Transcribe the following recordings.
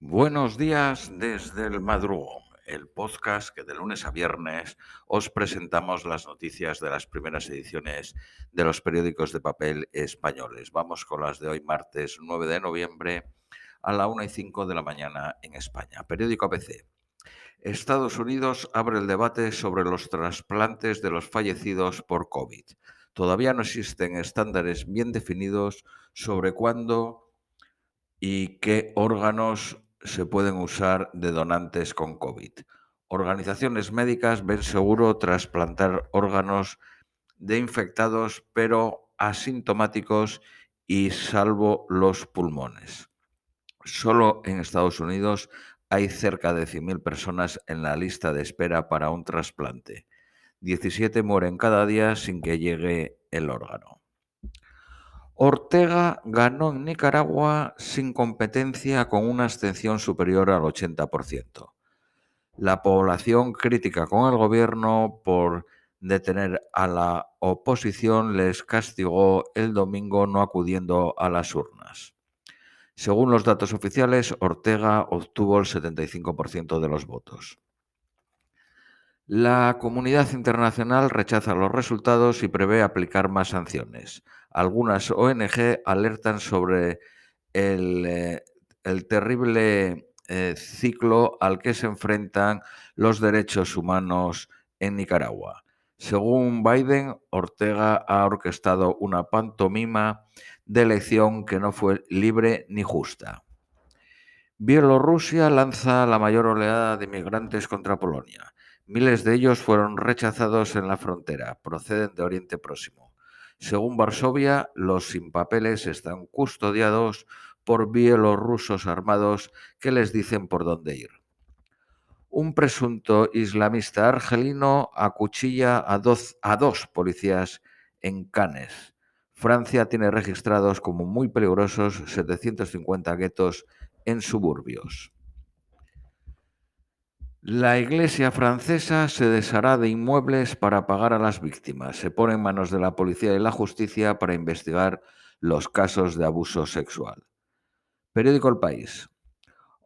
Buenos días desde el madrugón, el podcast que de lunes a viernes os presentamos las noticias de las primeras ediciones de los periódicos de papel españoles. Vamos con las de hoy, martes 9 de noviembre, a la 1 y 5 de la mañana en España. Periódico ABC. Estados Unidos abre el debate sobre los trasplantes de los fallecidos por COVID. Todavía no existen estándares bien definidos sobre cuándo y qué órganos se pueden usar de donantes con COVID. Organizaciones médicas ven seguro trasplantar órganos de infectados pero asintomáticos y salvo los pulmones. Solo en Estados Unidos hay cerca de 100.000 personas en la lista de espera para un trasplante. 17 mueren cada día sin que llegue el órgano. Ortega ganó en Nicaragua sin competencia con una abstención superior al 80%. La población crítica con el gobierno por detener a la oposición les castigó el domingo no acudiendo a las urnas. Según los datos oficiales, Ortega obtuvo el 75% de los votos. La comunidad internacional rechaza los resultados y prevé aplicar más sanciones. Algunas ONG alertan sobre el, eh, terrible eh, ciclo al que se enfrentan los derechos humanos en Nicaragua. Según Biden, Ortega ha orquestado una pantomima de elección que no fue libre ni justa. Bielorrusia lanza la mayor oleada de migrantes contra Polonia. Miles de ellos fueron rechazados en la frontera, proceden de Oriente Próximo. Según Varsovia, los sin papeles están custodiados por bielorrusos armados que les dicen por dónde ir. Un presunto islamista argelino acuchilla a dos, a dos policías en Cannes. Francia tiene registrados como muy peligrosos 750 guetos en suburbios. La Iglesia francesa se deshará de inmuebles para pagar a las víctimas. Se pone en manos de la policía y la justicia para investigar los casos de abuso sexual. Periódico El País.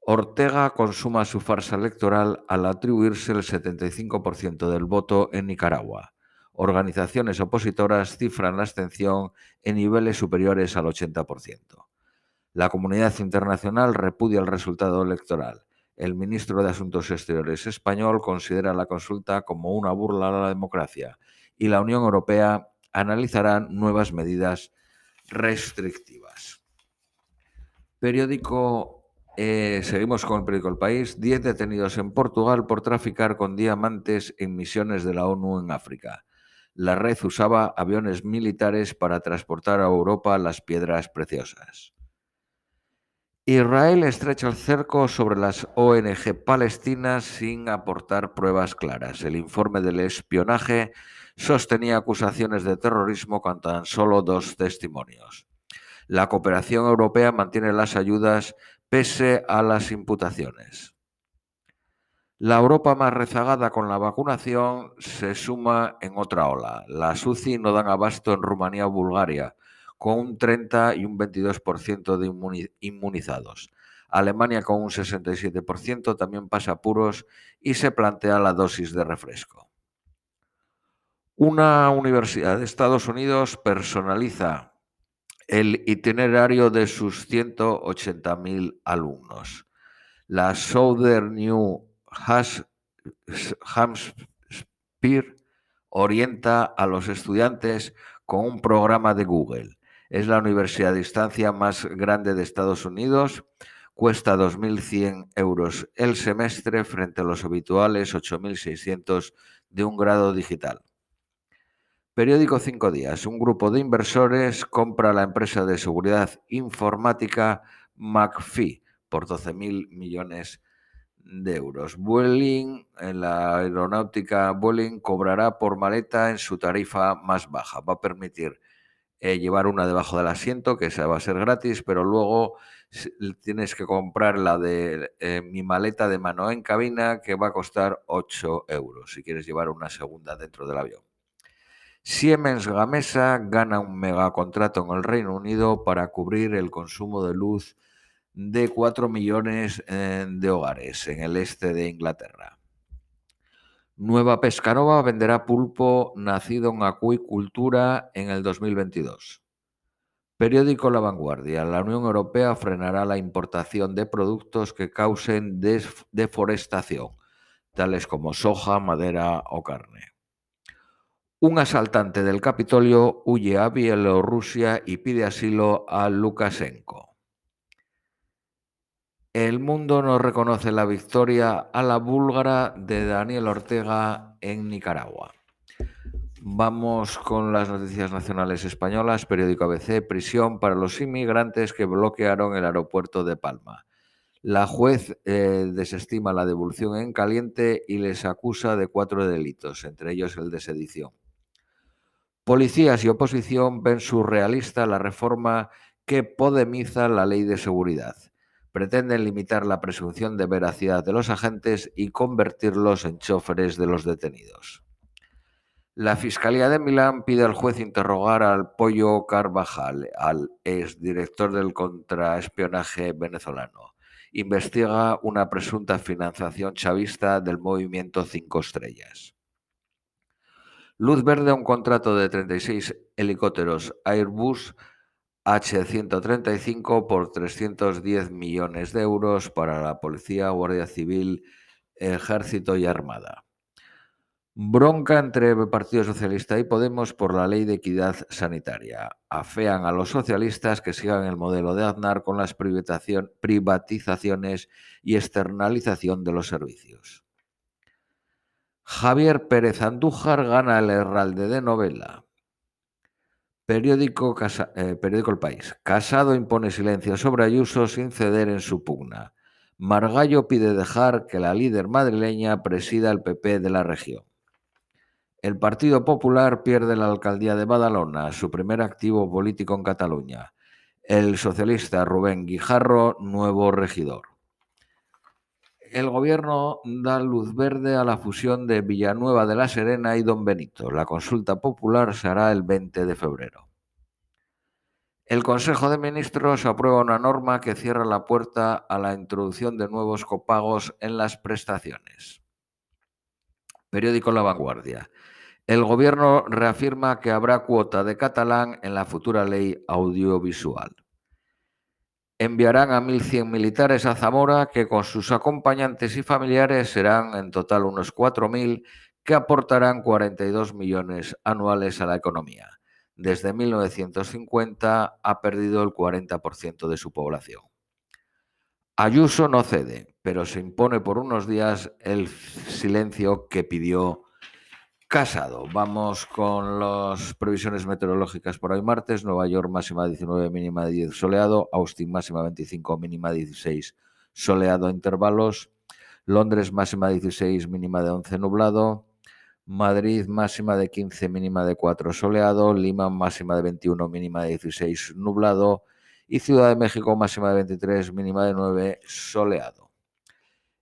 Ortega consuma su farsa electoral al atribuirse el 75% del voto en Nicaragua. Organizaciones opositoras cifran la abstención en niveles superiores al 80%. La comunidad internacional repudia el resultado electoral el ministro de Asuntos Exteriores español considera la consulta como una burla a la democracia y la Unión Europea analizará nuevas medidas restrictivas. Periódico, eh, seguimos con el periódico El País, 10 detenidos en Portugal por traficar con diamantes en misiones de la ONU en África. La red usaba aviones militares para transportar a Europa las piedras preciosas. Israel estrecha el cerco sobre las ONG palestinas sin aportar pruebas claras. El informe del espionaje sostenía acusaciones de terrorismo con tan solo dos testimonios. La cooperación europea mantiene las ayudas pese a las imputaciones. La Europa más rezagada con la vacunación se suma en otra ola. Las UCI no dan abasto en Rumanía o Bulgaria con un 30 y un 22% de inmunizados. Alemania con un 67% también pasa apuros y se plantea la dosis de refresco. Una universidad de Estados Unidos personaliza el itinerario de sus 180.000 alumnos. La Southern New Hampshire orienta a los estudiantes con un programa de Google. Es la universidad a distancia más grande de Estados Unidos. Cuesta 2.100 euros el semestre frente a los habituales 8.600 de un grado digital. Periódico Cinco Días. Un grupo de inversores compra la empresa de seguridad informática McPhee por 12.000 millones de euros. Vueling, en la aeronáutica Vueling cobrará por maleta en su tarifa más baja. Va a permitir eh, llevar una debajo del asiento, que esa va a ser gratis, pero luego tienes que comprar la de eh, mi maleta de mano en cabina, que va a costar 8 euros, si quieres llevar una segunda dentro del avión. Siemens Gamesa gana un megacontrato en el Reino Unido para cubrir el consumo de luz de 4 millones eh, de hogares en el este de Inglaterra. Nueva Pescanova venderá pulpo nacido en acuicultura en el 2022. Periódico La Vanguardia. La Unión Europea frenará la importación de productos que causen deforestación, tales como soja, madera o carne. Un asaltante del Capitolio huye a Bielorrusia y pide asilo a Lukashenko. El mundo no reconoce la victoria a la búlgara de Daniel Ortega en Nicaragua. Vamos con las noticias nacionales españolas. Periódico ABC, prisión para los inmigrantes que bloquearon el aeropuerto de Palma. La juez eh, desestima la devolución en caliente y les acusa de cuatro delitos, entre ellos el de sedición. Policías y oposición ven surrealista la reforma que podemiza la ley de seguridad pretenden limitar la presunción de veracidad de los agentes y convertirlos en choferes de los detenidos. La Fiscalía de Milán pide al juez interrogar al Pollo Carvajal, al exdirector del contraespionaje venezolano. Investiga una presunta financiación chavista del movimiento Cinco Estrellas. Luz verde a un contrato de 36 helicópteros Airbus H-135 por 310 millones de euros para la Policía, Guardia Civil, Ejército y Armada. Bronca entre Partido Socialista y Podemos por la ley de equidad sanitaria. Afean a los socialistas que sigan el modelo de Aznar con las privatizaciones y externalización de los servicios. Javier Pérez Andújar gana el Herralde de novela. Periódico, eh, periódico El País. Casado impone silencio sobre Ayuso sin ceder en su pugna. Margallo pide dejar que la líder madrileña presida el PP de la región. El Partido Popular pierde la alcaldía de Badalona, su primer activo político en Cataluña. El socialista Rubén Guijarro, nuevo regidor. El gobierno da luz verde a la fusión de Villanueva de la Serena y Don Benito. La consulta popular se hará el 20 de febrero. El Consejo de Ministros aprueba una norma que cierra la puerta a la introducción de nuevos copagos en las prestaciones. Periódico La Vanguardia. El Gobierno reafirma que habrá cuota de catalán en la futura ley audiovisual enviarán a 1.100 militares a Zamora que con sus acompañantes y familiares serán en total unos 4.000 que aportarán 42 millones anuales a la economía. Desde 1950 ha perdido el 40% de su población. Ayuso no cede, pero se impone por unos días el silencio que pidió Casado. Vamos con las previsiones meteorológicas por hoy martes. Nueva York máxima 19, mínima de 10 soleado. Austin máxima 25, mínima 16 soleado a intervalos. Londres máxima 16, mínima de 11 nublado. Madrid máxima de 15, mínima de 4 soleado. Lima máxima de 21, mínima de 16 nublado. Y Ciudad de México máxima de 23, mínima de 9 soleado.